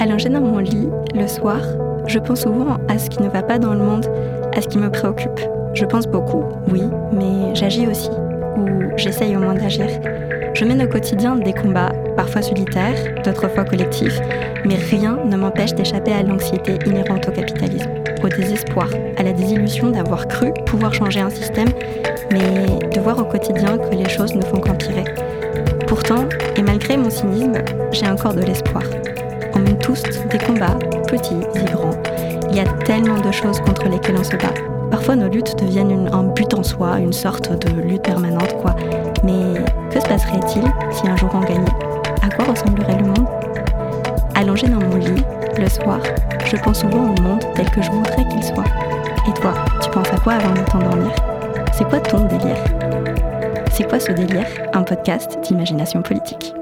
Allongée dans mon lit, le soir, je pense souvent à ce qui ne va pas dans le monde, à ce qui me préoccupe. Je pense beaucoup, oui, mais j'agis aussi, ou j'essaye au moins d'agir. Je mène au quotidien des combats, parfois solitaires, d'autres fois collectifs, mais rien ne m'empêche d'échapper à l'anxiété inhérente au capitalisme, au désespoir, à la désillusion d'avoir cru pouvoir changer un système, mais de voir au quotidien que les choses ne font qu'empirer. Pourtant, et malgré mon cynisme, j'ai encore de l'espoir. Tous des combats, petits et grands. Il y a tellement de choses contre lesquelles on se bat. Parfois, nos luttes deviennent un but en soi, une sorte de lutte permanente, quoi. Mais que se passerait-il si un jour on gagnait? À quoi ressemblerait le monde? Allongé dans mon lit, le soir, je pense souvent au monde tel que je voudrais qu'il soit. Et toi, tu penses à quoi avant de t'endormir? C'est quoi ton délire? C'est quoi ce délire? Un podcast d'imagination politique.